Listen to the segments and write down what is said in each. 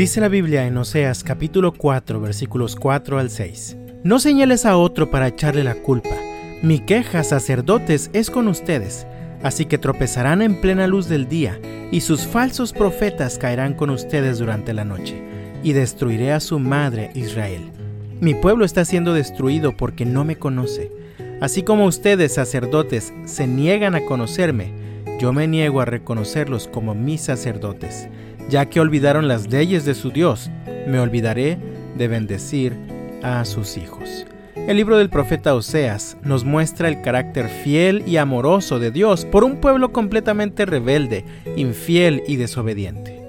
Dice la Biblia en Oseas capítulo 4 versículos 4 al 6. No señales a otro para echarle la culpa. Mi queja, sacerdotes, es con ustedes. Así que tropezarán en plena luz del día, y sus falsos profetas caerán con ustedes durante la noche, y destruiré a su madre Israel. Mi pueblo está siendo destruido porque no me conoce. Así como ustedes, sacerdotes, se niegan a conocerme, yo me niego a reconocerlos como mis sacerdotes. Ya que olvidaron las leyes de su Dios, me olvidaré de bendecir a sus hijos. El libro del profeta Oseas nos muestra el carácter fiel y amoroso de Dios por un pueblo completamente rebelde, infiel y desobediente.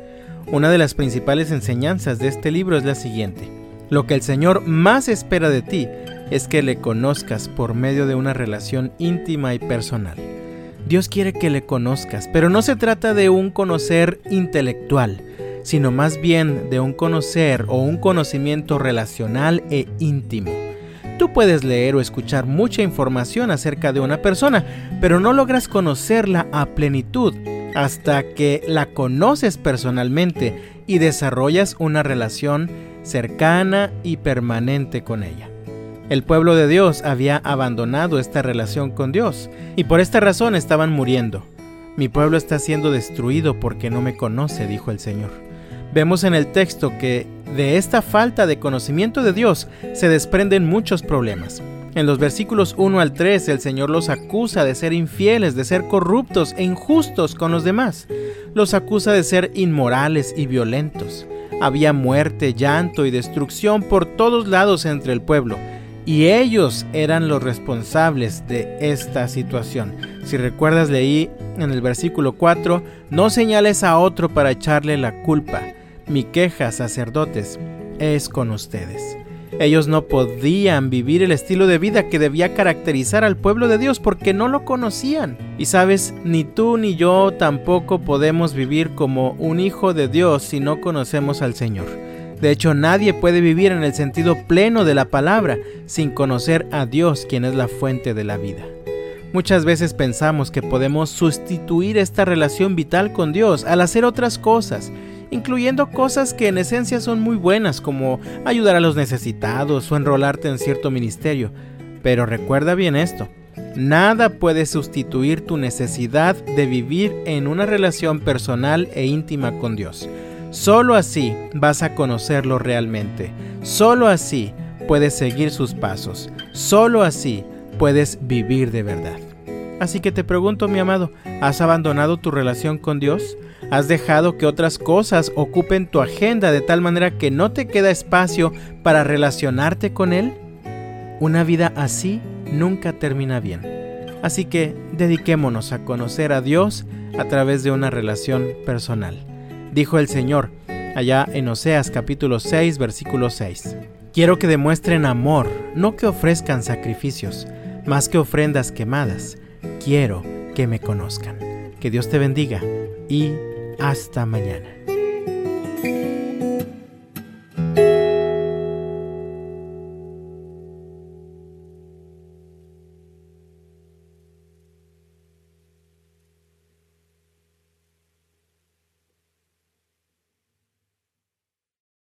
Una de las principales enseñanzas de este libro es la siguiente. Lo que el Señor más espera de ti es que le conozcas por medio de una relación íntima y personal. Dios quiere que le conozcas, pero no se trata de un conocer intelectual, sino más bien de un conocer o un conocimiento relacional e íntimo. Tú puedes leer o escuchar mucha información acerca de una persona, pero no logras conocerla a plenitud hasta que la conoces personalmente y desarrollas una relación cercana y permanente con ella. El pueblo de Dios había abandonado esta relación con Dios y por esta razón estaban muriendo. Mi pueblo está siendo destruido porque no me conoce, dijo el Señor. Vemos en el texto que de esta falta de conocimiento de Dios se desprenden muchos problemas. En los versículos 1 al 3 el Señor los acusa de ser infieles, de ser corruptos e injustos con los demás. Los acusa de ser inmorales y violentos. Había muerte, llanto y destrucción por todos lados entre el pueblo, y ellos eran los responsables de esta situación. Si recuerdas leí en el versículo 4, no señales a otro para echarle la culpa mi queja, sacerdotes, es con ustedes. Ellos no podían vivir el estilo de vida que debía caracterizar al pueblo de Dios porque no lo conocían. Y sabes, ni tú ni yo tampoco podemos vivir como un hijo de Dios si no conocemos al Señor. De hecho, nadie puede vivir en el sentido pleno de la palabra sin conocer a Dios, quien es la fuente de la vida. Muchas veces pensamos que podemos sustituir esta relación vital con Dios al hacer otras cosas incluyendo cosas que en esencia son muy buenas como ayudar a los necesitados o enrolarte en cierto ministerio. Pero recuerda bien esto, nada puede sustituir tu necesidad de vivir en una relación personal e íntima con Dios. Solo así vas a conocerlo realmente. Solo así puedes seguir sus pasos. Solo así puedes vivir de verdad. Así que te pregunto, mi amado, ¿has abandonado tu relación con Dios? ¿Has dejado que otras cosas ocupen tu agenda de tal manera que no te queda espacio para relacionarte con Él? Una vida así nunca termina bien. Así que dediquémonos a conocer a Dios a través de una relación personal. Dijo el Señor allá en Oseas capítulo 6 versículo 6. Quiero que demuestren amor, no que ofrezcan sacrificios, más que ofrendas quemadas. Quiero que me conozcan. Que Dios te bendiga y hasta mañana.